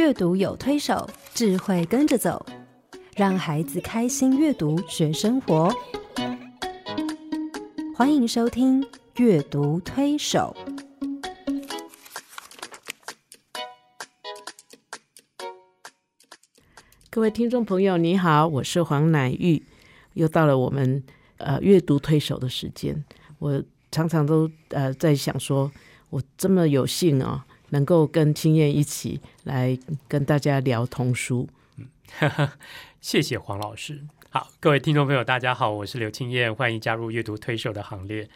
阅读有推手，智慧跟着走，让孩子开心阅读学生活。欢迎收听《阅读推手》。各位听众朋友，你好，我是黄乃玉，又到了我们呃阅读推手的时间。我常常都呃在想说，我这么有幸啊、能够跟青燕一起来跟大家聊童书。谢谢黄老师。好，各位听众朋友，大家好，我是刘青燕，欢迎加入阅读推手的行列。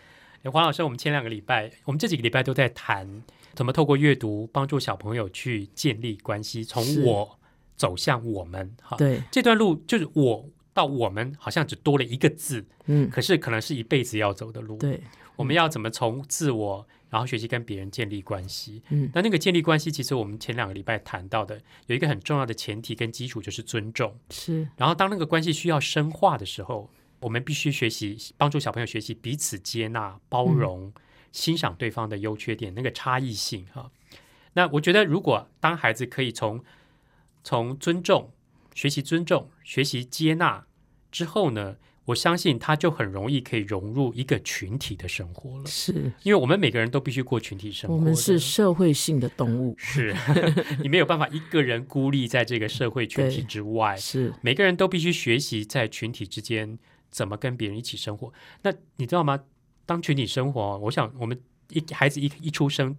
诶黄老师，我们前两个礼拜，我们这几个礼拜都在谈怎么透过阅读帮助小朋友去建立关系，从我走向我们。哈，对，这段路就是我到我们，好像只多了一个字，嗯，可是可能是一辈子要走的路。对，我们要怎么从自我，然后学习跟别人建立关系？嗯，那那个建立关系，其实我们前两个礼拜谈到的有一个很重要的前提跟基础，就是尊重。是，然后当那个关系需要深化的时候，我们必须学习帮助小朋友学习彼此接纳、包容、欣赏对方的优缺点，那个差异性哈。那我觉得，如果当孩子可以从从尊重学习尊重、学习接纳之后呢，我相信他就很容易可以融入一个群体的生活了。是，因为我们每个人都必须过群体生活，我们是社会性的动物，是 你没有办法一个人孤立在这个社会群体之外，是，每个人都必须学习在群体之间怎么跟别人一起生活。那你知道吗？当群体生活，我想我们一孩子一一出生，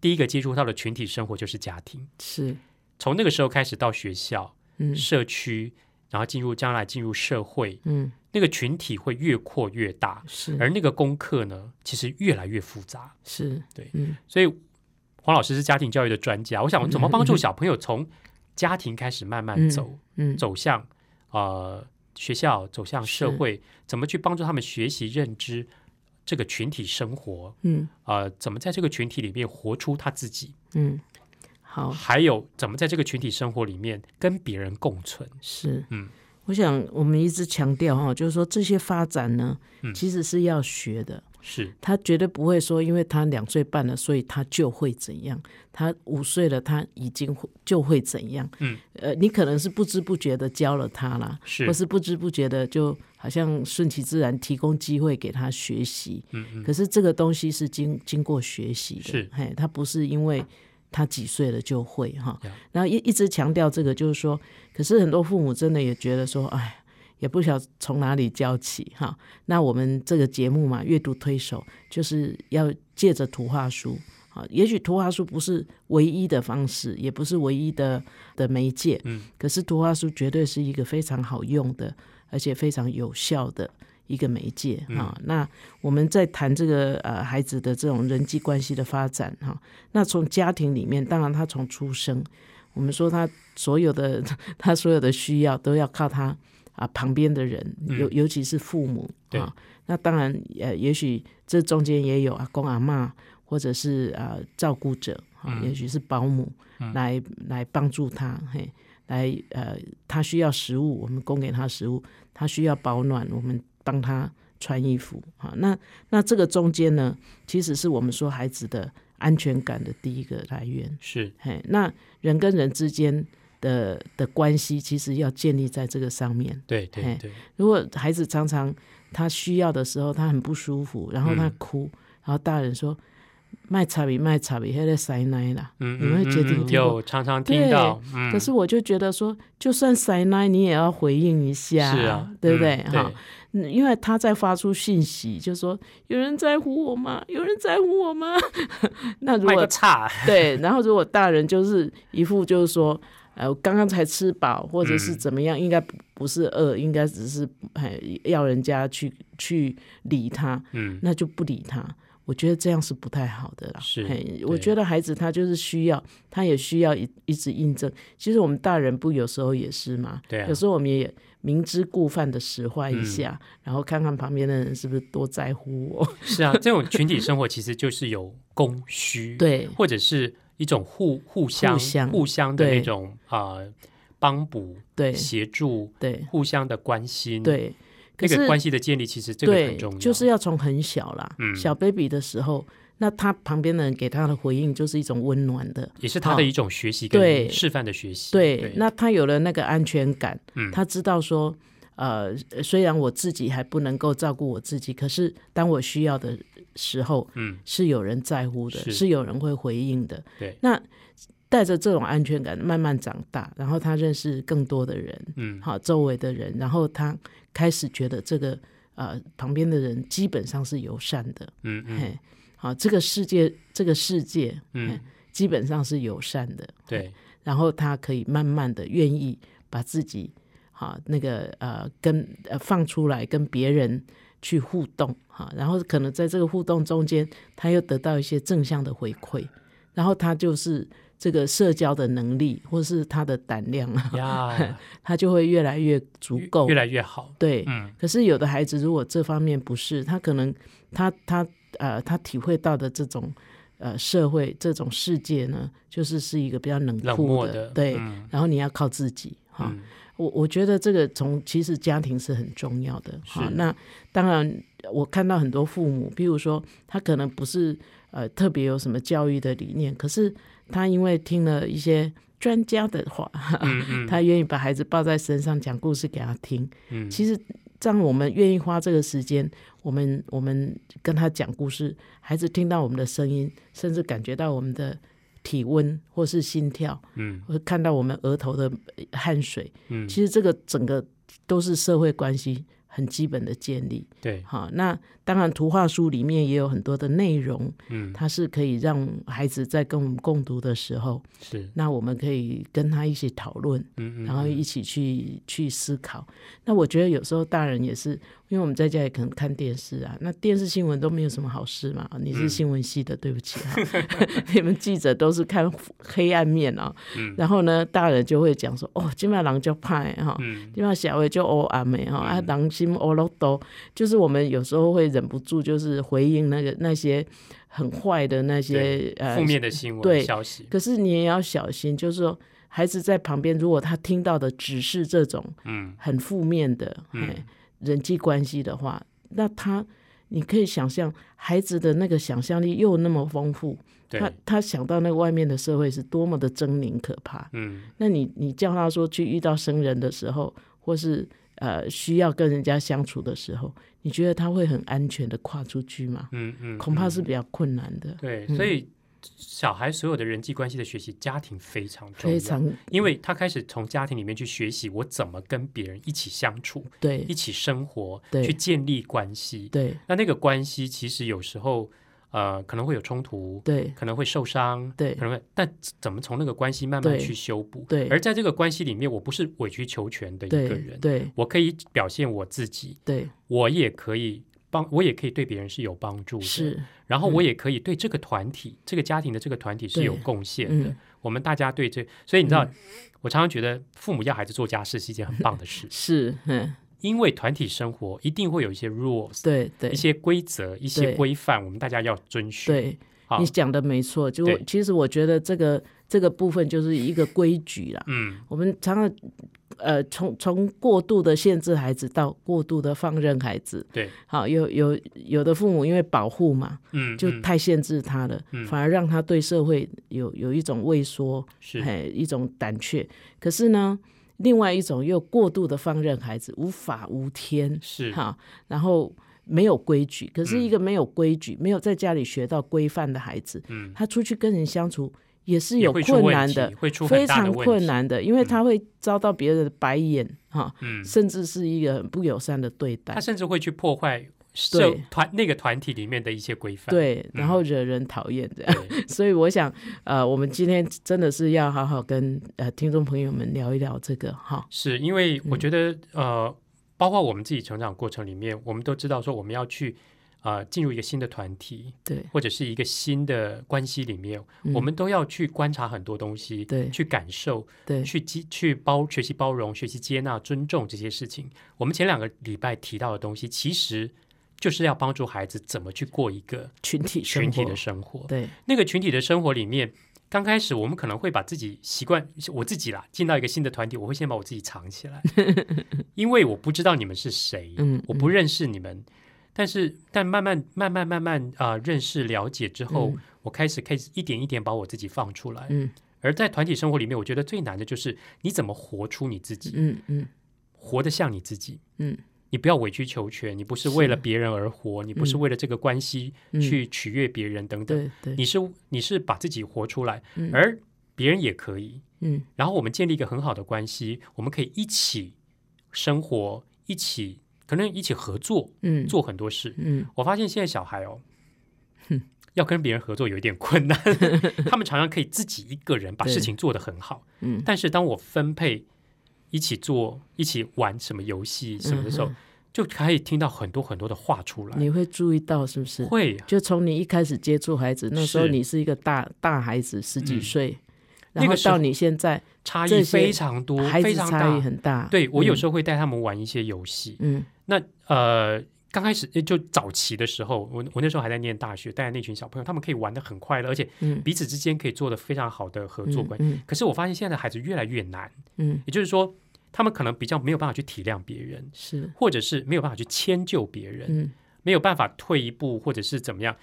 第一个接触到的群体生活就是家庭。是，从那个时候开始到学校、嗯社区，然后进入将来进入社会，嗯，那个群体会越扩越大，是，而那个功课呢，其实越来越复杂。是，对嗯，所以黄老师是家庭教育的专家，我想怎么帮助小朋友从家庭开始慢慢走，嗯，走向呃学校，走向社会，怎么去帮助他们学习认知这个群体生活？嗯呃，怎么在这个群体里面活出他自己？嗯，好，还有怎么在这个群体生活里面跟别人共存？是，嗯，我想我们一直强调哈，就是说这些发展呢，嗯。其实是要学的，是。他绝对不会说，因为他两岁半了，所以他就会怎样；他五岁了，他已经会就会怎样。嗯，呃，你可能是不知不觉的教了他啦，是。或是不知不觉的就好像顺其自然提供机会给他学习。嗯嗯。可是这个东西是经经过学习的，是。嘿，他不是因为他几岁了就会哈。然后一一直强调这个，就是说，可是很多父母真的也觉得说，哎。也不晓从哪里教起哈，那我们这个节目嘛，阅读推手就是要借着图画书啊，也许图画书不是唯一的方式，也不是唯一的的媒介，嗯，可是图画书绝对是一个非常好用的，而且非常有效的一个媒介哈、那我们在谈这个呃孩子的这种人际关系的发展哈、那从家庭里面，当然他从出生，我们说他所有的 他所有的需要都要靠他啊旁边的人，尤尤其是父母对。啊。那当然呃，也许这中间也有阿公阿妈，或者是啊、照顾者啊，也许是保姆、来来帮助他，嘿，来呃，他需要食物，我们供给他食物；他需要保暖，我们帮他穿衣服。啊，那那这个中间呢，其实是我们说孩子的安全感的第一个来源。是嘿，那人跟人之间的的关系，其实要建立在这个上面。对对对，如果孩子常常他需要的时候，他很不舒服，然后他嗯哭，然后大人说卖茶比卖茶比，还在塞奶啦。嗯你们会决定有常常听到，嗯，可是我就觉得说，就算塞奶，你也要回应一下，是啊，对不对？嗯哈、嗯因为他在发出讯息，就说有人在乎我吗？有人在乎我吗？那如果差，对，然后如果大人就是一副就是说，呃，我刚刚才吃饱，或者是嗯怎么样，应该不不是饿，应该只是哎要人家去去理他，嗯，那就不理他。我觉得这样是不太好的啦。是我觉得孩子他就是需要，他也需要一一直印证。其实我们大人不有时候也是嘛，对啊有时候我们也明知故犯的使坏一嗯下，然后看看旁边的人是不是多在乎我。是啊，这种群体生活其实就是有供需，，对，或者是一种互互相互相对的那种啊、呃帮补、对，协助、对，互相的关心，，对。可是那个关系的建立，其实这个很重要，就是要从很小啦，嗯。小 baby 的时候，那他旁边的人给他的回应就是一种温暖的，也是他的一种学习对跟示范的学习。对，那他有了那个安全感，嗯。他知道说，呃，虽然我自己还不能够照顾我自己，可是当我需要的时候，嗯，是有人在乎的，是。是有人会回应的。对，那带着这种安全感慢慢长大，然后他认识更多的人，嗯。好，周围的人，然后他开始觉得这个呃旁边的人基本上是友善的，嗯嗯。嘿，好，这个世界这个世界，嗯，基本上是友善的，对，然后他可以慢慢的愿意把自己哈那个呃跟呃放出来跟别人去互动哈，然后可能在这个互动中间，他又得到一些正向的回馈，然后他就是这个社交的能力或是他的胆量啊，他就会越来越足够越。来越好。对，嗯可是有的孩子如果这方面不是，他可能他他呃他体会到的这种呃社会这种世界呢，就是是一个比较冷冷酷漠的对，嗯然后你要靠自己哈。嗯我我觉得这个从其实家庭是很重要的。那当然，我看到很多父母，比如说他可能不是呃特别有什么教育的理念，可是他因为听了一些专家的话，嗯嗯。他愿意把孩子抱在身上讲故事给他听。嗯，其实，让我们愿意花这个时间，我们我们跟他讲故事，孩子听到我们的声音，甚至感觉到我们的体温或是心跳，嗯。或看到我们额头的汗水，嗯，其实这个整个都是社会关系很基本的建立。对，好，那当然图画书里面也有很多的内容，嗯它是可以让孩子在跟我们共读的时候，是，那我们可以跟他一起讨论，嗯嗯，然后一起去去思考。那我觉得有时候大人也是，因为我们在家也可能看电视啊，那电视新闻都没有什么好事嘛。你是嗯新闻系的，对不起啊，你们记者都是看黑暗面啊。嗯然后呢，大人就会讲说，哦，今晚狼就派哈。嗯今晚小伟就欧阿美哈啊，狼心欧罗多，就是我们有时候会忍不住，就是回应那个那些很坏的那些呃负面的新闻对。消息，可是你也要小心，就是说孩子在旁边，如果他听到的只是这种嗯。很负面的、嗯。嘿人际关系的话，那他你可以想象，孩子的那个想象力又那么丰富，他，他想到那个外面的社会是多么的狰狞可怕。嗯。那你你叫他说去遇到生人的时候，或是呃需要跟人家相处的时候，你觉得他会很安全的跨出去吗？嗯嗯，恐怕嗯是比较困难的，对，嗯所以小孩所有的人际关系的学习，家庭非常重要，非常因为他开始从家庭里面去学习我怎么跟别人一起相处，对一起生活，对去建立关系。对那那个关系其实有时候呃可能会有冲突，对可能会受伤，对可能会，但怎么从那个关系慢慢去修补？对而在这个关系里面，我不是委曲求全的一个人，对我可以表现我自己，对我也可以帮，我也可以对别人是有帮助的，是。然后嗯我也可以对这个团体、这个家庭的这个团体是有贡献的。嗯我们大家对这，所以你知道，嗯我常常觉得父母要孩子做家事是一件很棒的事，是，嗯，因为团体生活一定会有一些 rules，对对。一些规则、一些对。规范，我们大家要遵循。对，好。你，讲的没错。就其实我觉得这个这个部分就是一个规矩啦。嗯，我们常常呃，从从过度的限制孩子到过度的放任孩子，对，好，有有有的父母因为保护嘛，嗯，嗯。就太限制他了，嗯。反而让他对社会有有一种畏缩，是，哎，一种胆怯。可是呢，另外一种又过度的放任孩子，无法无天，是，哈，然后没有规矩。可是嗯一个没有规矩、没有在家里学到规范的孩子，嗯，他出去跟人相处也是有困难的，会出很非常。困难的，因为他会遭到别人的白眼哈，嗯，甚至是一个很不友善的对待他。甚至会去破坏社对。团那个团体里面的一些规范。对，然后惹人讨厌这样，所以我想，呃，我们今天真的是要好好跟呃听众朋友们聊一聊这个哈。是因为我嗯觉得、呃，包括我们自己成长过程里面，我们都知道说我们要去呃进入一个新的团体对。或者是一个新的关系里面，嗯。我们都要去观察很多东西，对。去感受，对。去接去包学习包容、学习接纳、尊重这些事情。我们前两个礼拜提到的东西，其实就是要帮助孩子怎么去过一个群体群体的生活。对那个群体的生活里面，刚开始我们可能会把自己习惯，我自己啦，进到一个新的团体，我会先把我自己藏起来，因为我不知道你们是谁，嗯我不认识你们。但是但慢慢慢慢慢慢啊、认识了解之后，嗯我开始开始一点一点把我自己放出来。嗯而在团体生活里面，我觉得最难的就是你怎么活出你自己，嗯嗯活得像你自己。嗯你不要委曲求全，你不是是为了别人而活，你不是嗯。为了这个关系嗯。去取悦别人等等，你是你是把自己活出来，嗯。而别人也可以。嗯。然后我们建立一个很好的关系，我们可以一起生活，一起可能一起合作嗯。做很多事。嗯。我发现现在小孩哦哼，要跟别人合作有一点困难，他们常常可以自己一个人把事情做得很好，嗯。但是当我分配一起做、一起玩什么游戏什么的时候，嗯就可以听到很多很多的话出来。你会注意到是不是？会就从你一开始接触孩子，那时候你是一个大大孩子，十几嗯岁，然后到你现在，差异非常多，差异大。很大。对我有时，候会带他们玩一些游戏，嗯那呃，刚开始就早期的时候，我我那时候还在念大学，带那群小朋友，他们可以玩的很快乐，而且嗯，彼此之间可以做的非常好的合作关系。嗯可是我发现现在的孩子越来越难，嗯，也就是说，他们可能比较没有办法去体谅别人，是，或者是没有办法去迁就别人，嗯没有办法退一步，或者是怎么样。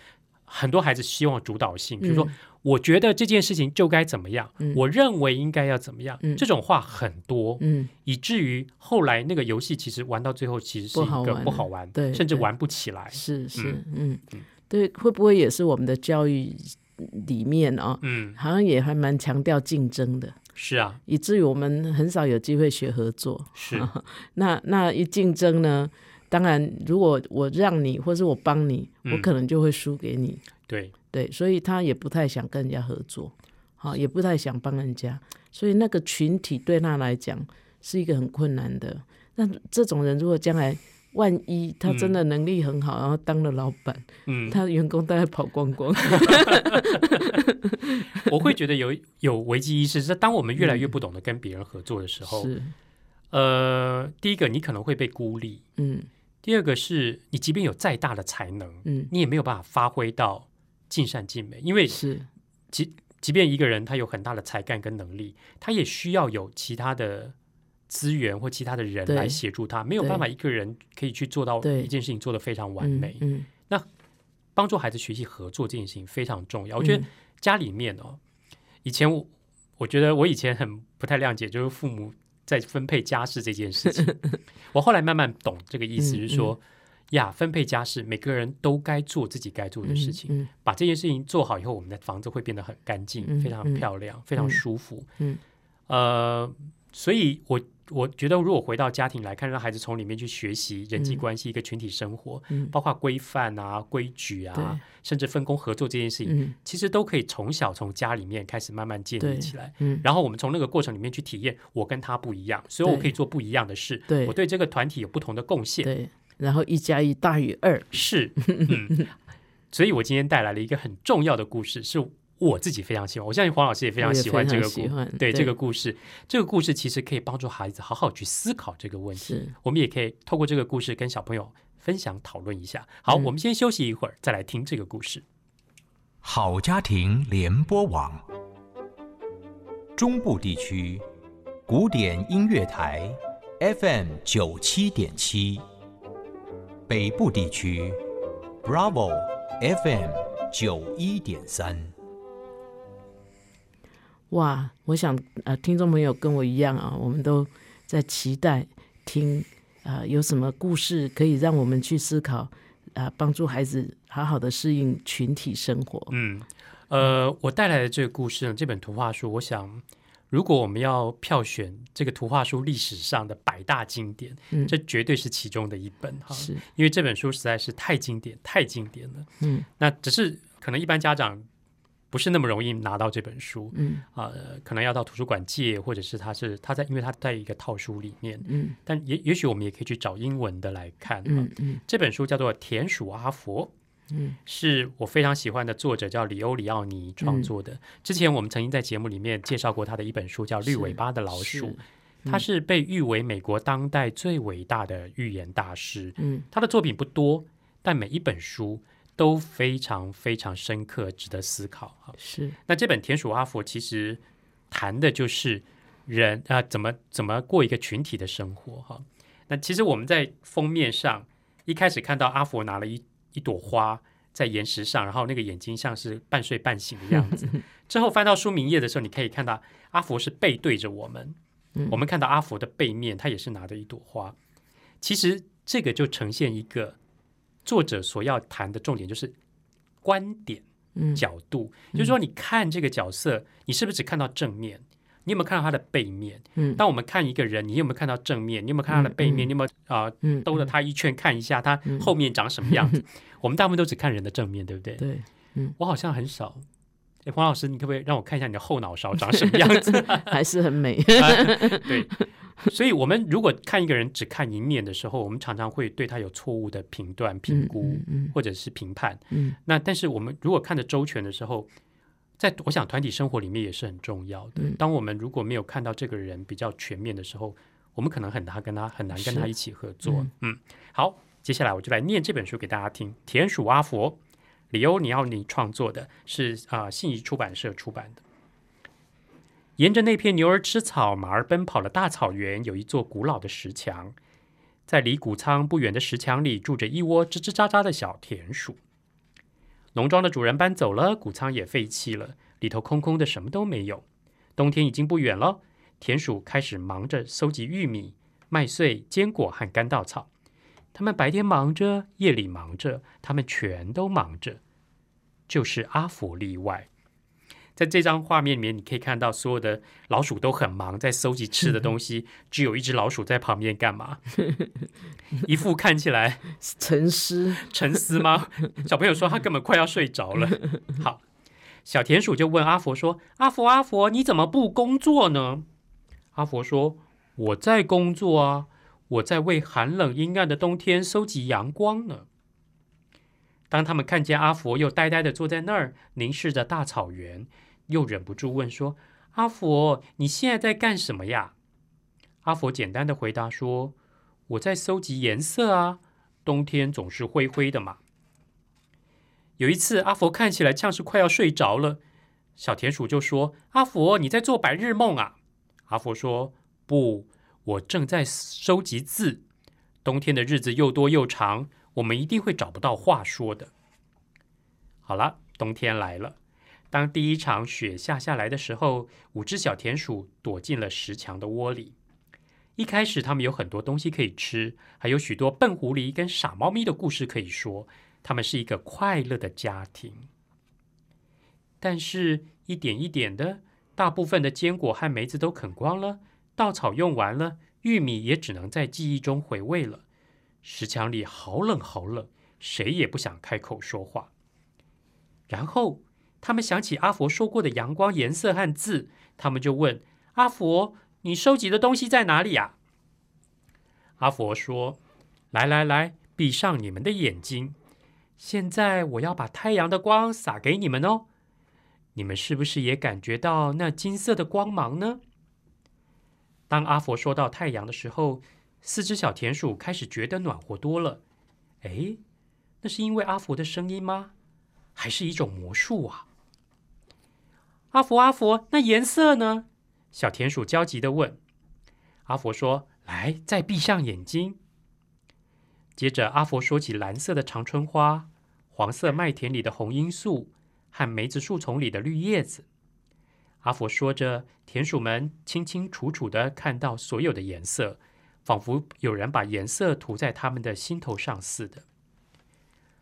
很多孩子希望主导性，比如说，嗯我觉得这件事情就该怎么样，嗯。我认为应该要怎么样，嗯。这种话很多，嗯。以至于后来那个游戏其实玩到最后其实是一个不好玩。不好玩，对对甚至玩不起来。是是嗯，对，会不会也是我们的教育里面啊、嗯，好像也还蛮强调竞争的，是啊，以至于我们很少有机会学合作。是，那那一竞争呢？当然，如果我让你，或是我帮你，我嗯可能就会输给你。对，对，所以他也不太想跟人家合作，好，也不太想帮人家，所以那个群体对他来讲是一个很困难的。那这种人如果将来万一他真的能力很好，然后当了老板，嗯，他的员工大概跑光光。我会觉得有有危机意识，是当我们越来越不懂得跟别人合作的时候，是，呃，第一个你可能会被孤立，嗯第二个是你即便有再大的才能，嗯，你也没有办法发挥到尽善尽美，因为是，即便一个人他有很大的才干跟能力，他也需要有其他的资源或其他的人来协助他，没有办法一个人可以去做到一件事情做得非常完美。嗯帮助孩子学习合作这件事情非常重要。我觉得嗯家里面哦，以前我我觉得我以前很不太谅解，就是父母在分配家事这件事情。我后来慢慢懂这个意思，嗯是说。呀，分配家事，每个人都该做自己该做的事情。嗯把这件事情做好以后，我们的房子会变得很干净，嗯非常嗯漂亮，非常舒服。嗯呃，所以我我觉得，如果回到家庭来看，让孩子从里面去学习人际嗯关系、一个群体生活，嗯包括规范啊、规矩啊，甚至分工合作这件事情，嗯其实都可以从小从家里面开始慢慢建立起来。嗯，然后我们从那个过程里面去体验，我跟他不一样，所以我可以做不一样的事。对我对这个团体有不同的贡献。对，然后一加一大于二，是，嗯，所以我今天带来了一个很重要的故事，是我自己非常喜欢，我相信黄老师也非常喜欢这个故，事对对这个故事，这个故事其实可以帮助孩子好好去思考这个问题。我们也可以透过这个故事跟小朋友分享讨论一下。好，嗯我们先休息一会儿，再来听这个故事。好家庭联播网，中部地区古典音乐台 FM 九七点七，北部地区 Bravo FM 九一点三。哇！我想呃，听众朋友跟我一样啊，我们都在期待听啊、呃有什么故事可以让我们去思考啊、呃帮助孩子好好的适应群体生活。嗯，呃，我带来的这个故事呢，这本图画书，我想，如果我们要票选这个图画书历史上的百大经典，嗯这绝对是其中的一本哈。是，因为这本书实在是太经典，太经典了。嗯那只是可能一般家长不是那么容易拿到这本书嗯啊、可能要到图书馆借，或者是他是他在，因为他在一个套书里面。嗯但也也许我们也可以去找英文的来看。嗯啊嗯这本书叫做《田鼠阿佛》。嗯是我非常喜欢的作者，叫里欧里奥尼创作的。之前我们曾经在节目里面介绍过他的一本书，叫《绿尾巴的老鼠》是，他是被誉为美国当代最伟大的预言大师。嗯他的作品不多，但每一本书都非常非常深刻，值得思考哈。是，那这本《田鼠阿佛》其实谈的就是人啊、怎么怎么过一个群体的生活哈。那其实我们在封面上一开始看到阿佛拿了一一朵花在岩石上，然后那个眼睛像是半睡半醒的样子。之后翻到书名页的时候，你可以看到阿佛是背对着我们，我们看到阿佛的背面，他也是拿着一朵花。其实这个就呈现一个作者所要谈的重点，就是观点、角度。就是说，你看这个角色，你是不是只看到正面？你有没有看到他的背面？嗯，当我们看一个人，你有没有看到正面？你有没有看他的背面？你有没有啊？兜了他一圈，看一下他后面长什么样子？我们大部分都只看人的正面，对不对？对，嗯，我好像很少。哎，黄老师，你可不可以让我看一下你的后脑勺长什么样子？还是很美。对，所以，我们如果看一个人只看一面的时候，我们常常会对他有错误的评断、评估，或者是评判。嗯，那但是我们如果看的周全的时候，在我想团体生活里面也是很重要的。当我们如果没有看到这个人比较全面的时候，我们可能很难跟他很难跟他一起合作。嗯，好，接下来我就来念这本书给大家听，《田鼠阿佛》。里欧尼奥尼创作的是啊，信宜出版社出版的。沿着那片牛儿吃草、马儿奔跑的大草原，有一座古老的石墙。在离谷仓不远的石墙里，住着一窝吱吱喳喳的小田鼠。农庄的主人搬走了，谷仓也废弃了，里头空空的，什么都没有。冬天已经不远了，田鼠开始忙着收集玉米、麦穗、坚果和干稻草。他们白天忙着，夜里忙着，他们全都忙着，就是阿佛例外。在这张画面里面，你可以看到所有的老鼠都很忙，在搜集吃的东西，只有一只老鼠在旁边干嘛？一副看起来 沉思沉思吗？小朋友说他根本快要睡着了。好，小田鼠就问阿佛说：“阿佛阿佛，你怎么不工作呢？”阿佛说：“我在工作啊。”我在为寒冷阴暗的冬天收集阳光呢。当他们看见阿佛又呆呆的坐在那儿凝视着大草原，又忍不住问说：“阿佛，你现在在干什么呀？”阿佛简单的回答说：“我在收集颜色啊，冬天总是灰灰的嘛。”有一次，阿佛看起来像是快要睡着了，小田鼠就说：“阿佛，你在做白日梦啊？”阿佛说：“不。”我正在收集字。冬天的日子又多又长，我们一定会找不到话说的。好了，冬天来了。当第一场雪下下来的时候，五只小田鼠躲进了石墙的窝里。一开始，他们有很多东西可以吃，还有许多笨狐狸跟傻猫咪的故事可以说。他们是一个快乐的家庭。但是，一点一点的，大部分的坚果和梅子都啃光了。稻草用完了，玉米也只能在记忆中回味了。石墙里好冷好冷，谁也不想开口说话。然后他们想起阿佛说过的阳光、颜色和字，他们就问阿佛：“你收集的东西在哪里呀？”阿佛说：“来来来，闭上你们的眼睛。现在我要把太阳的光洒给你们哦。你们是不是也感觉到那金色的光芒呢？”当阿佛说到太阳的时候，四只小田鼠开始觉得暖和多了。哎，那是因为阿佛的声音吗？还是一种魔术啊？阿佛，阿佛，那颜色呢？小田鼠焦急的问。阿佛说：“来，再闭上眼睛。”接着，阿佛说起蓝色的长春花、黄色麦田里的红罂粟和梅子树丛里的绿叶子。阿佛说着，田鼠们清清楚楚的看到所有的颜色，仿佛有人把颜色涂在他们的心头上似的。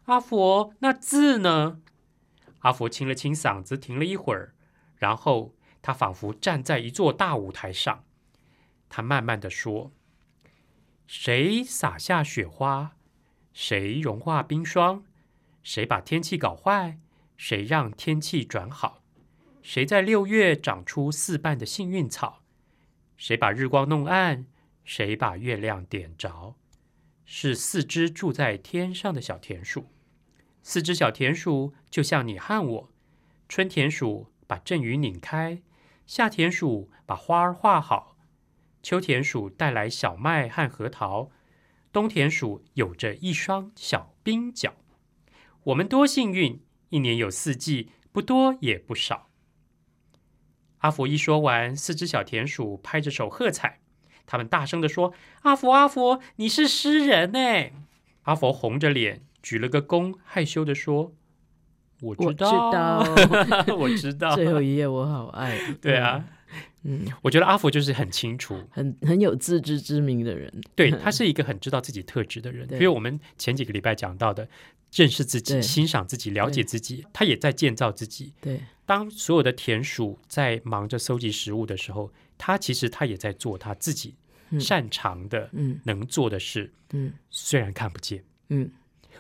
阿佛，那字呢？阿佛清了清嗓子，停了一会儿，然后他仿佛站在一座大舞台上。他慢慢的说：“谁撒下雪花？谁融化冰霜？谁把天气搞坏？谁让天气转好？”谁在六月长出四瓣的幸运草？谁把日光弄暗？谁把月亮点着？是四只住在天上的小田鼠。四只小田鼠就像你和我。春田鼠把阵雨拧开，夏田鼠把花儿画好，秋田鼠带来小麦和核桃，冬田鼠有着一双小冰脚。我们多幸运，一年有四季，不多也不少。阿佛一说完，四只小田鼠拍着手喝彩。他们大声的说：“阿佛，阿佛，你是诗人呢！”阿佛红着脸举了个躬，害羞的说：“我我知道，我知道。最后一页我好爱，对啊，嗯，我觉得阿福就是很清楚，很很有自知之明的人，对 他是一个很知道自己特质的人。对。比如我们前几个礼拜讲到的，认识自己、欣赏自己、了解自己，他也在建造自己。对。当所有的田鼠在忙着搜集食物的时候，他其实他也在做他自己嗯。擅长的、嗯。能做的事，嗯。虽然看不见。嗯，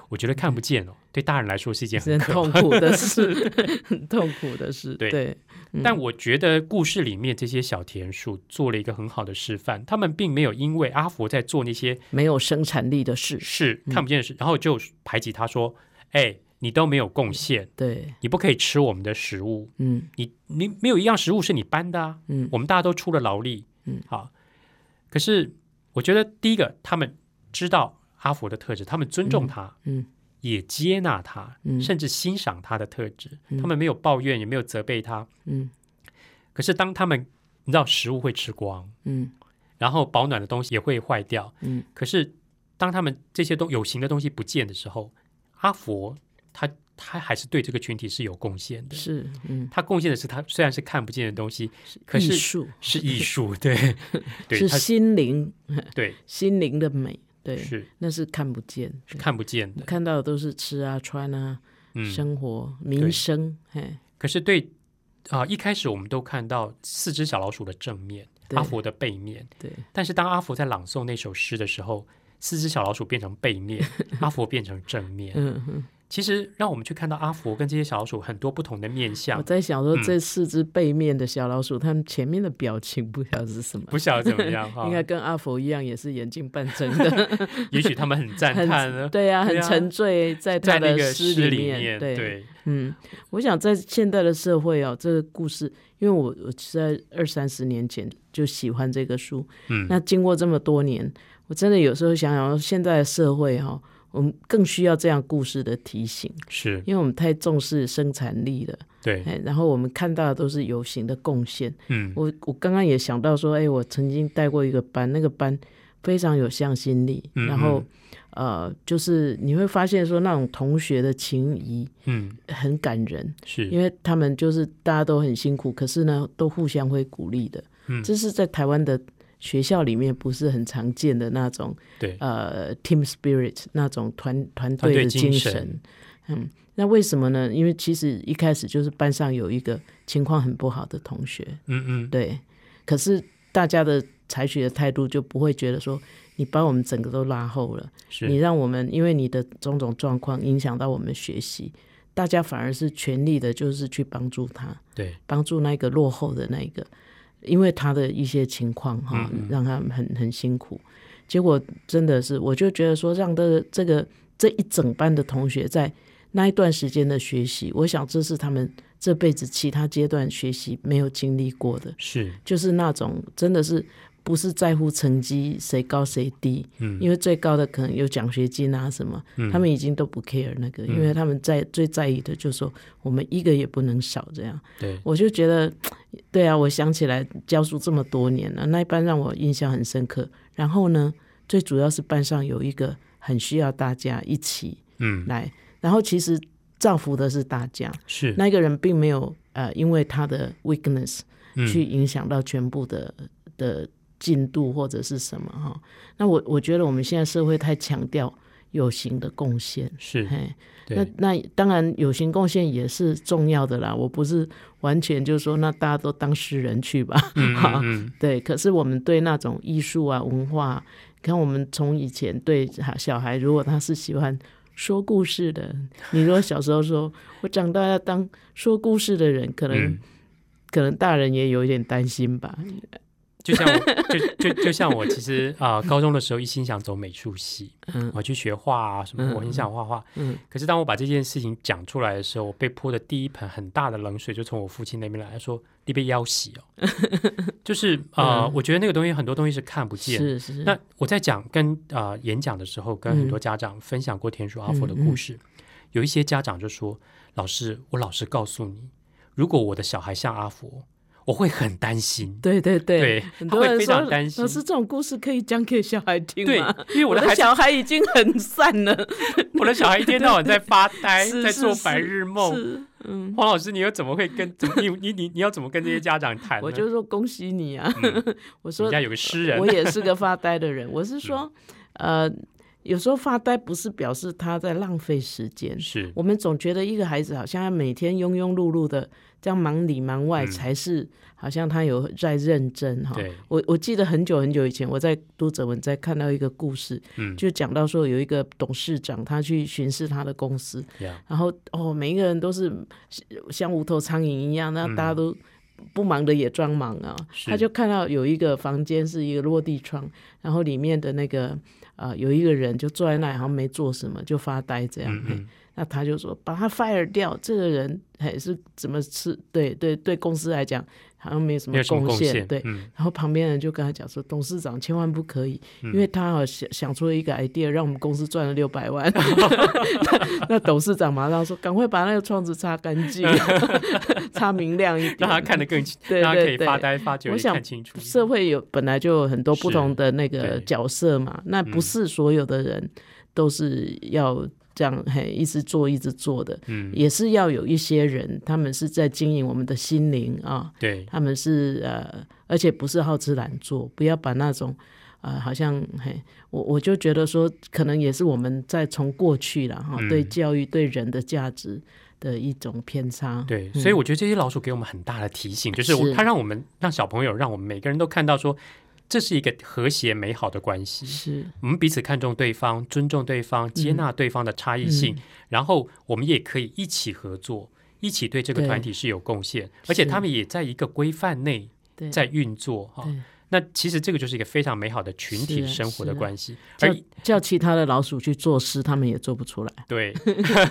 我觉得看不见哦，对大人来说是一件很痛苦的事，很痛苦的事，对对，嗯。但我觉得故事里面这些小田鼠做了一个很好的示范，他们并没有因为阿佛在做那些没有生产力的事，是看不见的事，然后就排挤他说：“哎，你都没有贡献，对，你不可以吃我们的食物，嗯。你你没有一样食物是你搬的啊，嗯。我们大家都出了劳力，嗯，好。可是我觉得第一个，他们知道阿佛的特质，他们尊重他，嗯也接纳他，嗯。甚至欣赏他的特质，嗯。他们没有抱怨，也没有责备他。嗯。可是当他们你知道食物会吃光，嗯。然后保暖的东西也会坏掉，嗯。可是当他们这些东有形的东西不见的时候，阿佛他他还是对这个群体是有贡献的。是，嗯，他贡献的是他虽然是看不见的东西，可是艺术。是艺术，对。对，是心灵，对。心灵的美，对，是。那是看不见，是看不见的，看到的都是吃啊、穿啊、嗯。生活、民生，嘿，可是对啊、一开始我们都看到四只小老鼠的正面，阿佛的背面，对，但是当阿佛在朗诵那首诗的时候，四只小老鼠变成背面，阿佛变成正面。嗯嗯。其实让我们去看到阿佛跟这些小老鼠很多不同的面相我，在想说，嗯这四只背面的小老鼠，它们前面的表情不晓得是什么，不晓得怎么样 哈应。该跟阿佛一样，也是眼睛半睁的，也许他们很赞叹呢，对呀、很沉醉在他的诗诗里面，面，对，对，嗯，我想在现代的社会哦，这个故事，因为我我是在二三十年前就喜欢这个书，嗯，那经过这么多年，我真的有时候想想，现在的社会哈、我们更需要这样故事的提醒，是。因为我们太重视生产力了，对，哎，然后我们看到的都是有形的贡献。嗯，我我刚刚也想到说，哎，我曾经带过一个班，那个班非常有向心力，嗯然后呃，就是你会发现说那种同学的情谊嗯，很感人，是，因为他们就是大家都很辛苦，可是呢，都互相会鼓励的。嗯。这是在台湾的学校里面不是很常见的那种对，呃 team spirit 那种团团团队队的精精神。神。嗯，那为什么呢？因为其实一开始就是班上有一个情况很不好的同学，嗯嗯，对，可是大家的采取的态度就不会觉得说你把我们整个都拉后了，你，让我们因为你的种种状况影响到我们学习，大家反而是全力的，就是去帮助他，对，帮助那个落后的那一个，因为他的一些情况哈，让他很很辛苦。结果真的是，我就觉得说，让这个这个这一整班的同学在那一段时间的学习，我想这是他们这辈子其他阶段学习没有经历过的，是，就是那种真的是不是在乎成绩谁高谁低，嗯，因为最高的可能有奖学金啊什么，嗯。他们已经都不 care 那个，因为他们在最在意的就是说我们一个也不能少这样。对，我就觉得，对啊，我想起来教书这么多年了，那一班让我印象很深刻。然后呢，最主要是班上有一个很需要大家一起嗯，来，然后其实造福的是大家。是，那个人并没有呃，因为他的 weakness 嗯。去影响到全部的的进度或者是什么哈。那我我觉得我们现在社会太强调有形的贡献，是，嘿，那，那当然有形贡献也是重要的啦。我不是完全就说那大家都当诗人去吧，嗯好嗯对。可是我们对那种艺术啊文化，看我们从以前对小孩，如果他是喜欢。说故事的，你如果小时候说，我长大要当说故事的人，可能、嗯，可能大人也有一点担心吧。就像我，就就就像我，其实啊、高中的时候一心想走美术系，嗯我去学画啊什么，嗯我很想画画。嗯可是当我把这件事情讲出来的时候，我被泼的第一盆很大的冷水就从我父亲那边来，他说：“你被要挟哦。”就是啊、我觉得那个东西很多东西是看不见的。是是，那我在讲跟啊、呃演讲的时候，跟很多家长分享过田鼠阿佛的故事，有一些家长就说：“老师，我老实告诉你，如果我的小孩像阿佛，我会很担心。对对对，对很多人他会非常说担心老师，这种故事可以讲给小孩听对吗？，因为我的小孩已经很散了，我的小孩一天到晚在发呆，是是在做白日梦。是嗯，黄老师，你又怎么会跟怎么你你你你要怎么跟这些家长谈呢？我就说恭喜你啊！我说人家有个诗人，我也是个发呆的人，我是说，呃，有时候发呆不是表示他在浪费时间，是。我们总觉得一个孩子好像要每天庸庸碌碌的这样忙里忙外，嗯。才是好像他有在认真哈。对，我我记得很久很久以前，我在读者文在看到一个故事，嗯，就讲到说有一个董事长他去巡视他的公司，呀。然后哦，每一个人都是像无头苍蝇一样，那嗯。大家都不忙的也装忙啊。他就看到有一个房间是一个落地窗，然后里面的那个呃有一个人就坐在那里，好像没做什么，就发呆这样。嗯嗯那他就说把他 fire 掉，这个人还是怎么吃？对对对，公司来讲好像没有什么贡献。对，嗯然后旁边人就跟他讲说，董事长千万不可以，嗯因为他好想想出了一个 idea，让我们公司赚了六百万。那 那董事长马上说，赶快把那个窗子擦干净，擦明亮一点，让他看得更清，对让他可以对对发呆发久我想清楚。社会有本来就有很多不同的那个角色嘛，那不嗯是所有的人都是要这样嘿一直做一直做的，嗯，也是要有一些人，他们是在经营我们的心灵啊，对，他们是呃，而且不是好吃懒做，不要把那种。呃，好像嘿，我我就觉得说，可能也是我们在从过去了哈，嗯对教育对人的价值的一种偏差。对，所以我觉得这些老鼠给我们很大的提醒，就是它让我们让小朋友，让我们每个人都看到说，这是一个和谐美好的关系。是。我们彼此看重对方，尊重对方，接纳对方的差异性，嗯。然后我们也可以一起合作，一起对这个团体是有贡献，而且他们也在一个规范内在运作哈。那其实这个就是一个非常美好的群体生活的关系，叫而叫其他的老鼠去做事，他们也做不出来。对，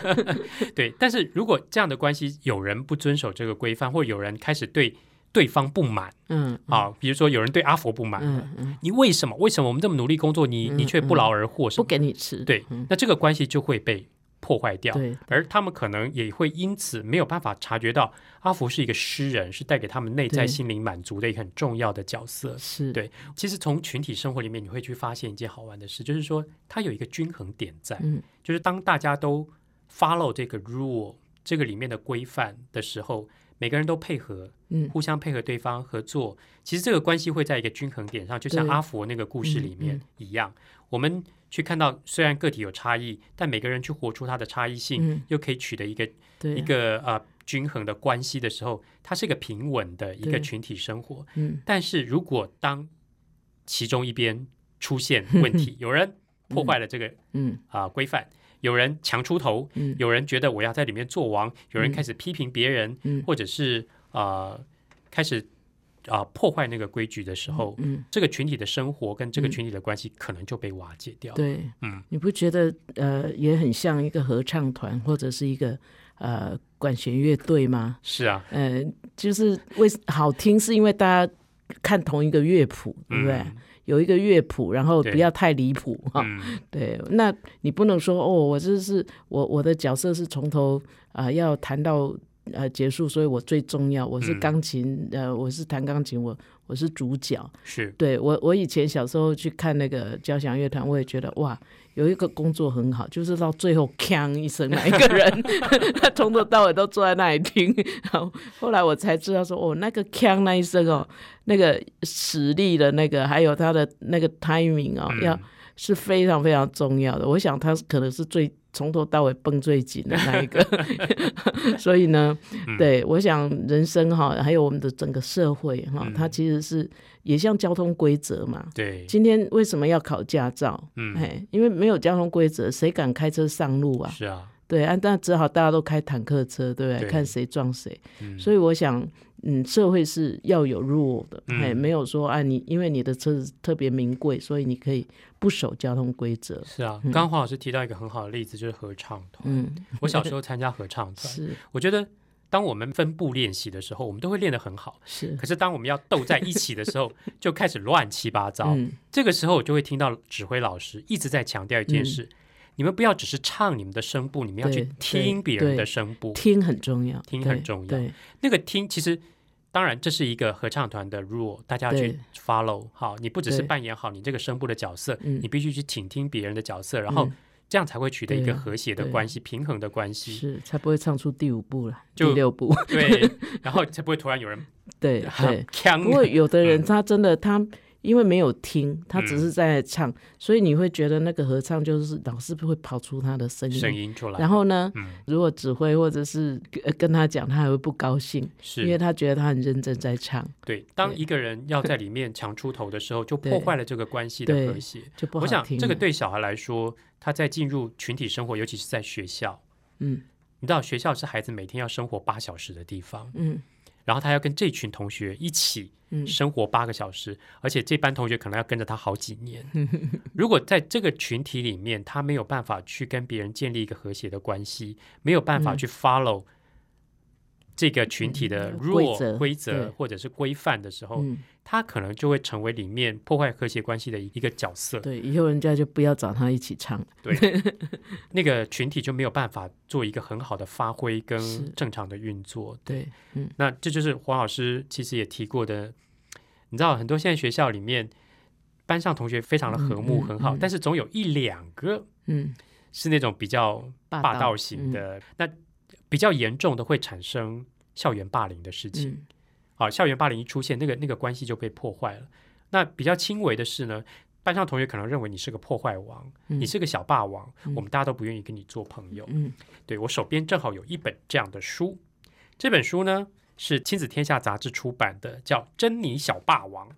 对，但是如果这样的关系有人不遵守这个规范，或有人开始对对方不满嗯啊，比如说有人对阿佛不满了，嗯嗯，你为什么为什么我们这么努力工作，你你却不劳而获什不？给你吃。对嗯，那这个关系就会被破坏掉。对而他们可能也会因此没有办法察觉到阿福是一个诗人，是带给他们内在心灵满足的一个很重要的角色。是，对其实从群体生活里面，你会去发现一件好玩的事，就是说它有一个均衡点在，嗯就是当大家都 follow 这个 rule 这个里面的规范的时候，每个人都配合，嗯。互相配合对方合作，其实这个关系会在一个均衡点上，就像阿佛那个故事里面嗯一样，我们去看到虽然个体有差异，但每个人去活出他的差异性，嗯，又可以取得一个对，一个呃均衡的关系的时候，它是一个平稳的一个群体生活。嗯但是如果当其中一边出现 问题，有人破坏了这个嗯。啊、规范，有人强出头，嗯有人觉得我要在里面做王，有人开始批评别人，嗯或者是呃开始啊、破坏那个规矩的时候，嗯，这个群体的生活跟这个嗯群体的关系可能就被瓦解掉。，对，嗯，你不觉得呃也很像一个合唱团或者是一个呃管弦乐队吗？是啊，呃，就是为好听是因为大家看同一个乐谱，对不对？嗯有一个乐谱，然后不要太离谱哈。嗯，对，那你不能说哦，我这是我我的角色是从头啊、呃要弹到呃结束，所以我最重要，我是嗯钢琴，呃，我是弹钢琴，我我是主角。是，对我我以前小时候去看那个交响乐团，我也觉得哇，有一个工作很好，就是到最后锵一声，哪一个人 他从头到尾都坐在那里听，然后后来我才知道说哦，那个锵那一声哦，那个实力的那个，还有他的那个 timing 哦，嗯。要是非常非常重要的。我想他可能是最从头到尾绷最紧的那一个 所以呢，嗯对我想人生哈，还有我们的整个社会哈嗯，它其实是也像交通规则嘛。对，今天为什么要考驾照？嗯，哎，因为没有交通规则，谁敢开车上路啊？是啊，对啊，那只好大家都开坦克车，对不对？对看谁撞谁。嗯，所以我想，嗯，社会是要有 rule 的，嗯哎、没有说啊，你因为你的车子特别名贵，所以你可以不守交通规则。是啊。刚刚黄老师提到一个很好的例子，就是合唱团。嗯，我小时候参加合唱 团，是我觉得当我们分部练习的时候，我们都会练得很好。是，可是当我们要斗在一起的时候，就开始乱七八糟。嗯，这个时候，我就会听到指挥老师一直在强调一件事：你们不要只是唱你们的声部，你们要去对听别人的声部。听很重要，听很重要。对，那个听，其实当然这是一个合唱团的 rule，大家要去 follow。好，你不只是扮演好你这个声部的角色，嗯。你必须去倾听别人的角色，然后嗯。这样才会取得一个和谐的对。关系、平衡的关系。是才不会唱出第五步了，就第六步。对，然后才不会突然有人对 对，呛不过有的人嗯。他真的他因为没有听，他只是在唱，所以你会觉得那个合唱就是老师会跑出他的声音。声音出来，然后呢，嗯，如果指挥或者是跟跟他讲，他还会不高兴，是因为他觉得他很认真在唱，对。当一个人要在里面强出头的时候，就破坏了这个关系的和谐。就不好我想听。这个对小孩来说，他在进入群体生活，尤其是在学校，嗯你知道学校是孩子每天要生活八小时的地方，嗯然后他要跟这群同学一起嗯生活八个小时，而且这班同学可能要跟着他好几年。如果在这个群体里面，他没有办法去跟别人建立一个和谐的关系，没有办法嗯去 follow 这个群体的嗯 rule 规则或者是规范的时候，嗯，他可能就会成为里面破坏和谐关系的一个角色。对，以后人家就不要找他一起唱。对，那个群体就没有办法做一个很好的发挥跟正常的运作。对，嗯。那这就是黄老师其实也提过的，你知道很多现在学校里面班上同学非常的和睦很好，嗯。但是总有一两个嗯，是那种比较霸霸道型嗯。的，那比较严重的会产生校园霸凌的事情。嗯啊，校园霸凌一出现，那个那个关系就被破坏了。那比较轻微的是呢，班上同学可能认为你是个破坏王，嗯你是个小霸王，嗯我们大家都不愿意跟你做朋友。嗯对我手边正好有一本这样的书，这本书呢是亲子天下杂志出版的，叫《珍妮小霸王》。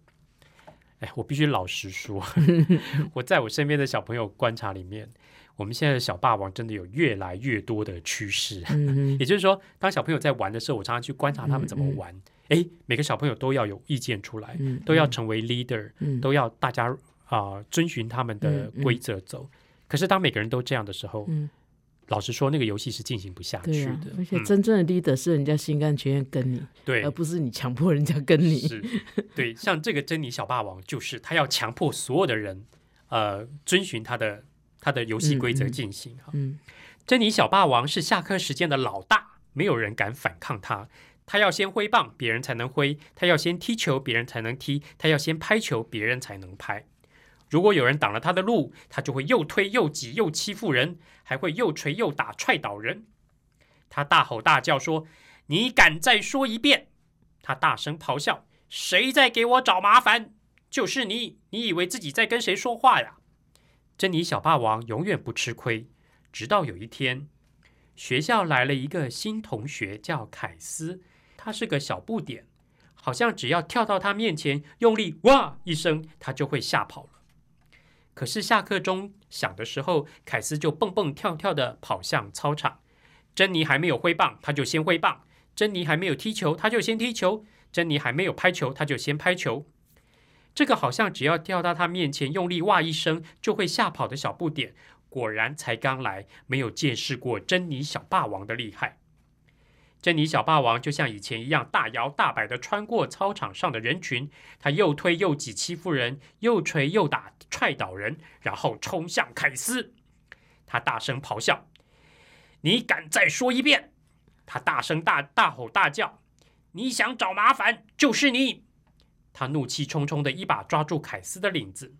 哎，我必须老实说，我在我身边的小朋友观察里面，我们现在的小霸王真的有越来越多的趋势。嗯 也就是说，当小朋友在玩的时候，我常常去观察他们怎么玩。哎、每个小朋友都要有意见出来，嗯，都要成为 leader，、嗯都要大家啊、遵循他们的规则走。可是当每个人都这样的时候，嗯老实说，那个游戏是进行不下、去的。而且嗯真正的 leader 是人家心甘情愿跟你，对而，不是你强迫人家跟你。是，对，像这个珍妮小霸王，就是他要强迫所有的人，呃，遵循他的他的游戏规则进行珍妮小霸王是下课时间的老大，没有人敢反抗他。他要先挥棒，别人才能挥；他要先踢球，别人才能踢；他要先拍球，别人才能拍。如果有人挡了他的路，他就会又推又挤又欺负人，还会又捶又打踹倒人。他大吼大叫说：“你敢再说一遍！”他大声咆哮：“谁在给我找麻烦？就是你！你以为自己在跟谁说话呀？”珍妮小霸王永远不吃亏，直到有一天，学校来了一个新同学，叫凯斯。他是个小不点，好像只要跳到他面前，用力哇一声，他就会吓跑了。可是下课钟响的时候，凯斯就蹦蹦跳跳的跑向操场。珍妮还没有挥棒，他就先挥棒；珍妮还没有踢球，他就先踢球；珍妮还没有拍球，他就先拍球。这个好像只要跳到他面前，用力哇一声就会吓跑的小不点，果然才刚来，没有见识过珍妮小霸王的厉害。珍妮小霸王就像以前一样，大摇大摆地穿过操场上的人群，他又推又挤欺负人，又捶又打踹倒人，然后冲向凯斯。他大声咆哮：“你敢再说一遍！”他大声大大吼大叫：“你想找麻烦，就是你！”他怒气冲冲的一把抓住凯斯的领子。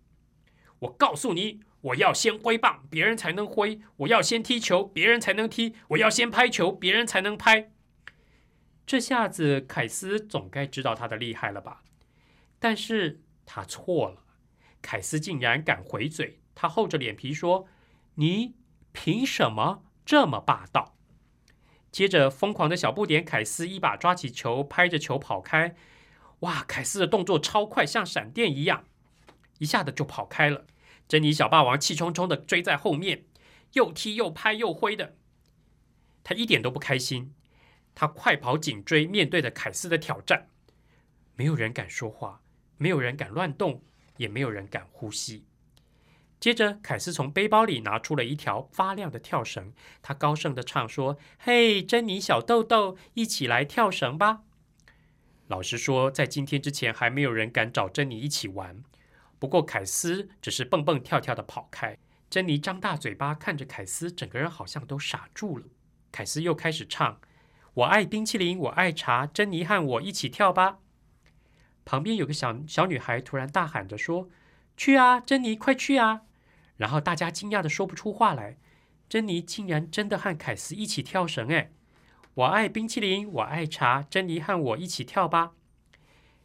我告诉你，我要先挥棒，别人才能挥；我要先踢球，别人才能踢；我要先拍球，别人才能拍。这下子，凯斯总该知道他的厉害了吧？但是他错了，凯斯竟然敢回嘴。他厚着脸皮说：“你凭什么这么霸道？”接着，疯狂的小不点凯斯一把抓起球，拍着球跑开。哇！凯斯的动作超快，像闪电一样，一下子就跑开了。珍妮小霸王气冲冲的追在后面，又踢又拍又挥的，他一点都不开心。他快跑紧追，面对着凯斯的挑战，没有人敢说话，没有人敢乱动，也没有人敢呼吸。接着，凯斯从背包里拿出了一条发亮的跳绳，他高声的唱说：“嘿，珍妮小豆豆，一起来跳绳吧！”老实说，在今天之前，还没有人敢找珍妮一起玩。不过，凯斯只是蹦蹦跳跳的跑开。珍妮张大嘴巴看着凯斯，整个人好像都傻住了。凯斯又开始唱：“我爱冰淇淋，我爱茶，珍妮和我一起跳吧。”旁边有个小小女孩突然大喊着说：“去啊，珍妮，快去啊！”然后大家惊讶的说不出话来。珍妮竟然真的和凯斯一起跳绳哎！我爱冰淇淋，我爱茶，珍妮和我一起跳吧。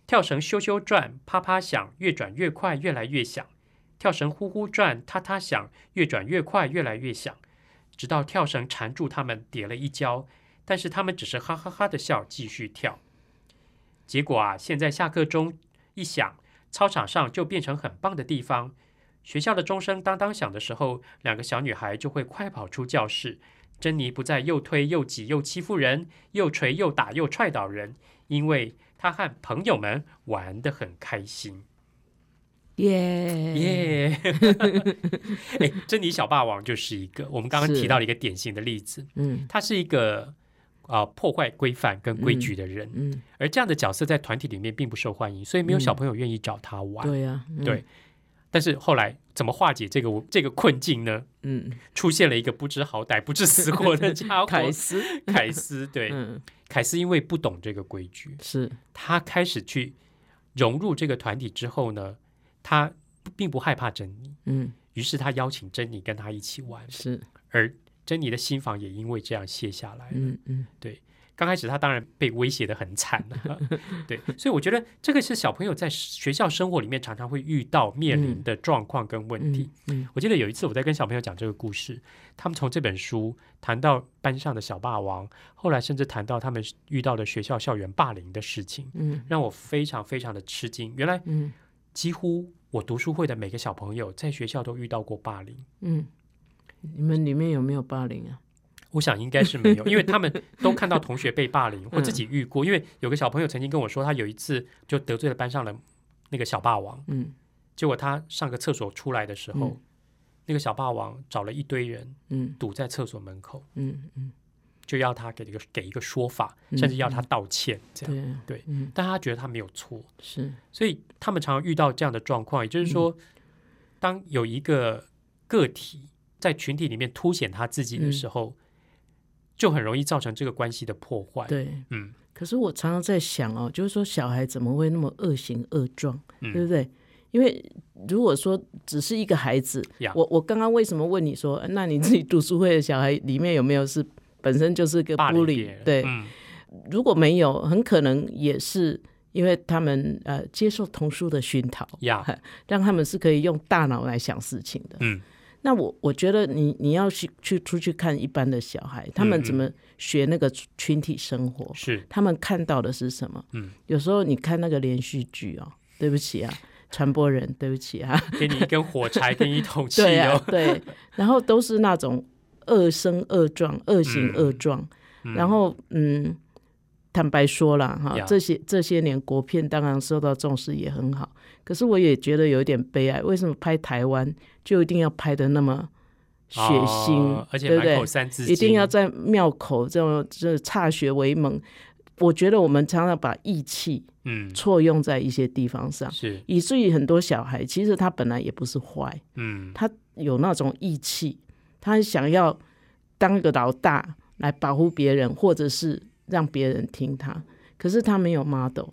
跳绳咻咻转，啪啪响，越转越快，越来越响。跳绳呼呼转，踏踏响，越转越快，越来越响，直到跳绳缠住他们，跌了一跤。但是他们只是哈哈哈的笑，继续跳。结果啊，现在下课钟一响，操场上就变成很棒的地方。学校的钟声当当响的时候，两个小女孩就会快跑出教室。珍妮不再又推又挤又欺负人，又捶又打又踹倒人，因为她和朋友们玩得很开心。耶耶！哎，珍妮小霸王就是一个我们刚刚提到的一个典型的例子。嗯他是一个啊、破坏规范跟规矩的人，嗯，而这样的角色在团体里面并不受欢迎，所以没有小朋友愿意找他玩。对呀，嗯对，但是后来怎么化解这个这个困境呢？嗯，出现了一个不知好歹、不知死活的 家伙凯斯，凯斯。对，嗯，凯斯因为不懂这个规矩，是，他开始去融入这个团体之后呢，他并不害怕珍妮，嗯，于是他邀请珍妮跟他一起玩，是，而珍妮的心房也因为这样卸下来了。嗯嗯，刚开始他当然被威胁的很惨了，对，所以我觉得这个是小朋友在学校生活里面常常会遇到面临的状况跟问题。嗯我记得有一次我在跟小朋友讲这个故事，他们从这本书谈到班上的小霸王，后来甚至谈到他们遇到的学校校园霸凌的事情，嗯让我非常非常的吃惊。原来嗯几乎我读书会的每个小朋友在学校都遇到过霸凌。嗯，你们里面有没有霸凌啊？我想应该是没有，因为他们 都看到同学被霸凌，或嗯自己遇过。因为有个小朋友曾经跟我说，他有一次就得罪了班上的那个小霸王，嗯结果他上个厕所出来的时候，嗯那个小霸王找了一堆人嗯堵在厕所门口，嗯嗯，就要他给一个给一个说法，嗯甚至要他道歉，这样。对嗯但他觉得他没有错，是，所以他们常常遇到这样的状况，也就是说，嗯当有一个个体在群体里面凸显他自己的嗯时候，就很容易造成这个关系的破坏。，对。嗯可是我常常在想哦，就是说小孩怎么会那么恶行恶状，对嗯不对？因为如果说只是一个孩子呀，我我刚刚为什么问你说，那你自己读书会的小孩里面有没有是本身就是个霸凌别 bully？人，对，嗯如果没有，很可能也是因为他们呃接受童书的熏陶，呀，让他们是可以用大脑来想事情的。嗯那我我觉得你你要去去出去看一般的小孩，他们嗯怎么学那个群体生活？是，他们看到的是什么？嗯，有时候你看那个连续剧哦，对不起啊，传播人，对不起啊，给你一根火柴，给你一桶汽对啊油，，对，然后都是那种恶生恶状、恶行恶状，嗯。然后嗯，坦白说了哈，这些这些年国片当然受到重视也很好，可是我也觉得有一点悲哀，为什么拍台湾就一定要拍的那么血腥，哦而且一定要在庙口这种这歃血为盟。我觉得我们常常把义气嗯。错用在一些地方上，是。以至于很多小孩其实他本来也不是坏，嗯。他有那种义气，他想要当一个老大来保护别人，或者是让别人听他。可是他没有 model，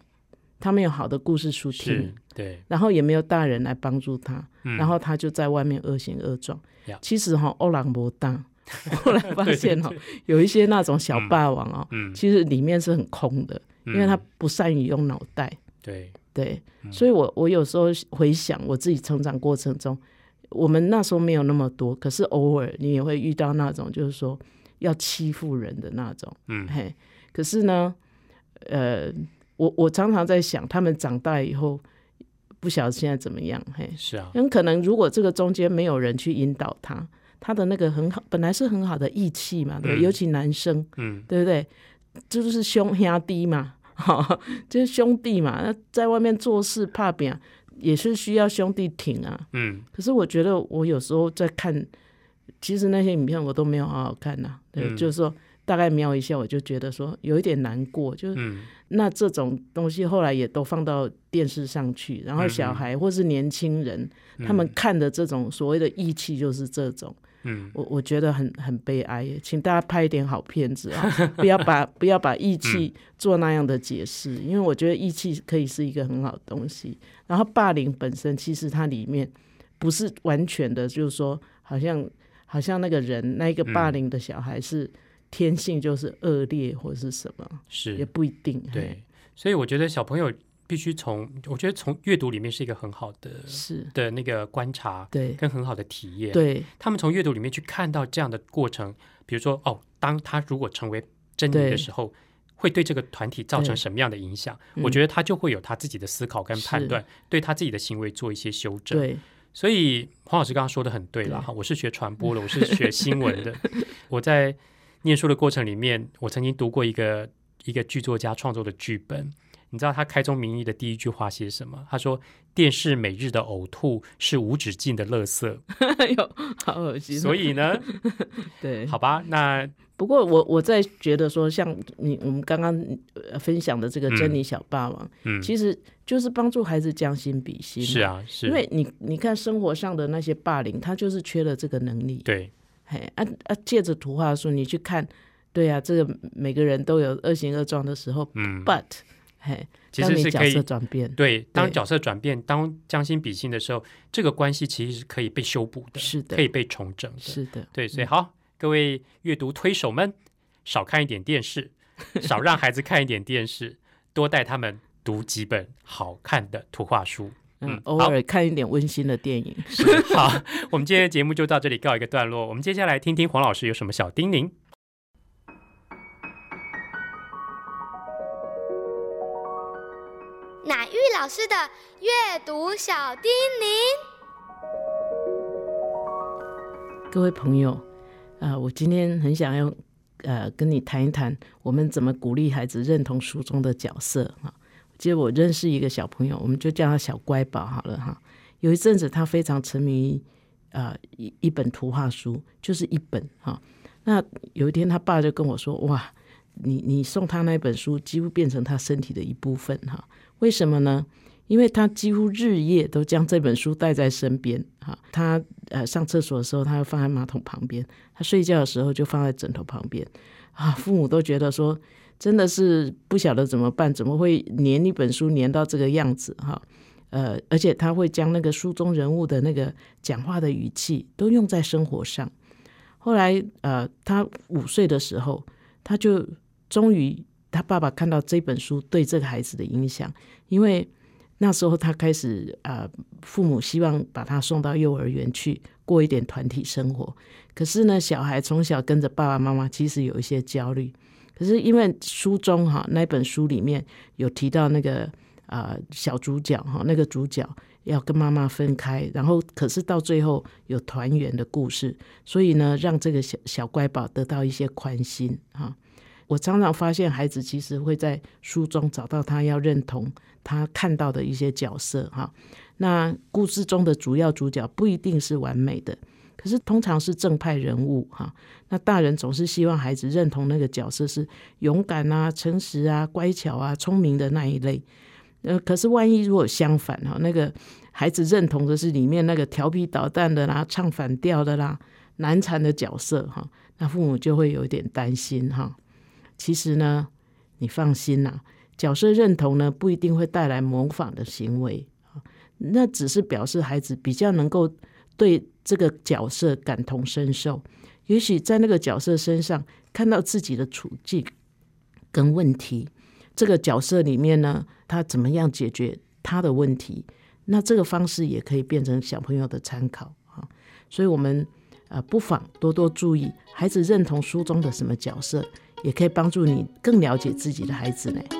他没有好的故事书听是，，对，然后也没有大人来帮助他，嗯。然后他就在外面恶行恶状。呀。其实哈、欧朗博大，后来发现哈、对有一些那种小霸王哦，嗯。其实里面是很空的，因为他嗯不善于用脑袋。对。对，嗯。所以我我有时候回想我自己成长过程中，我们那时候没有那么多，可是偶尔你也会遇到那种就是说要欺负人的那种，嗯。嘿，可是呢，呃，我我常常在想，他们长大以后不晓得现在怎么样，嘿，是啊，很可能如果这个中间没有人去引导他，他的那个很好，本来是很好的义气嘛，对对，嗯尤其男生，嗯对不对？这就是兄兄弟嘛，哈，就是兄弟嘛。那在外面做事怕扁，也是需要兄弟挺啊。嗯可是我觉得我有时候在看，其实那些影片我都没有好好看呐、对，嗯就是说大概瞄一下，我就觉得说有一点难过，就是嗯。那这种东西后来也都放到电视上去，然后小孩或是年轻人，他们看的这种所谓的义气就是这种，嗯，我我觉得很很悲哀，请大家拍一点好片子啊，不要把不要把义气做那样的解释，因为我觉得义气可以是一个很好的东西。然后霸凌本身其实它里面不是完全的，就是说好像好像那个人那一个霸凌的小孩是天性就是恶劣或者是什么，是也不一定。对，所以我觉得小朋友必须从，我觉得从阅读里面是一个很好的是，的那个观察对跟很好的体验。，对他们从阅读里面去看到这样的过程，比如说哦，当他如果成为真理的时候。会对这个团体造成什么样的影响？嗯我觉得他就会有他自己的思考跟判断，对他自己的行为做一些修正。对所以黄老师刚刚说的很对了哈，我是学传播的，我是学新闻的。我在念书的过程里面，我曾经读过一个一个剧作家创作的剧本。你知道他开宗明义的第一句话写什么？他说：“电视每日的呕吐是无止境的垃圾。哎呦，好恶”心哦。所以呢，对，好吧，那不过我我在觉得说，像你我们刚刚呃分享的这个嗯珍妮小霸王，嗯，其实就是帮助孩子将心比心。是，啊，是因为你你看生活上的那些霸凌，他就是缺了这个能力。对，嘿啊啊，借着图画书你去看，对啊，这个每个人都有恶行恶状的时候嗯，，but 嘿，其当你角实是可以色转变，对，当角色转变，当将心比心的时候，这个关系其实是可以被修补的，是的。可以被重整的。是的，对，所以好，各位阅读推手们，少看一点电视，少让孩子看一点电视，多带他们读几本好看的图画书。嗯嗯，偶尔看一点温馨的电影。好，我们今天的节目就到这里告一个段落。我们接下来听听黄老师有什么小叮咛。乃玉老师的阅读小叮咛。各位朋友，啊、我今天很想要呃跟你谈一谈，我们怎么鼓励孩子认同书中的角色哈。记得我认识一个小朋友，我们就叫他小乖宝好了哈。有一阵子，他非常沉迷于呃一一本图画书，就是一本哈。那有一天，他爸就跟我说：“哇，你你送他那本书，几乎变成他身体的一部分哈。为什么呢？因为他几乎日夜都将这本书带在身边哈。他呃上厕所的时候，他会放在马桶旁边；他睡觉的时候就放在枕头旁边啊。父母都觉得说，真的是不晓得怎么办，怎么会粘一本书粘到这个样子哈？呃，而且他会将那个书中人物的那个讲话的语气都用在生活上。后来，呃，他五岁的时候，他就终于他爸爸看到这本书对这个孩子的影响，因为那时候他开始啊、呃父母希望把他送到幼儿园去过一点团体生活。可是呢，小孩从小跟着爸爸妈妈，其实有一些焦虑。可是因为书中哈那本书里面有提到那个啊、呃小主角哈那个主角要跟妈妈分开，然后可是到最后有团圆的故事，所以呢让这个小小乖宝得到一些宽心哈。我常常发现孩子其实会在书中找到他要认同他看到的一些角色哈。那故事中的主要主角不一定是完美的，可是通常是正派人物哈。那大人总是希望孩子认同那个角色是勇敢啊、诚实啊、乖巧啊、聪明的那一类。呃，可是万一如果相反哈，那个孩子认同的是里面那个调皮捣蛋的啦、唱反调的啦、难缠的角色哈，那父母就会有点担心哈。其实呢，你放心啦、角色认同呢不一定会带来模仿的行为，那只是表示孩子比较能够对这个角色感同身受，也许在那个角色身上看到自己的处境跟问题，这个角色里面呢，他怎么样解决他的问题，那这个方式也可以变成小朋友的参考啊。所以，我们呃不妨多多注意孩子认同书中的什么角色，也可以帮助你更了解自己的孩子呢。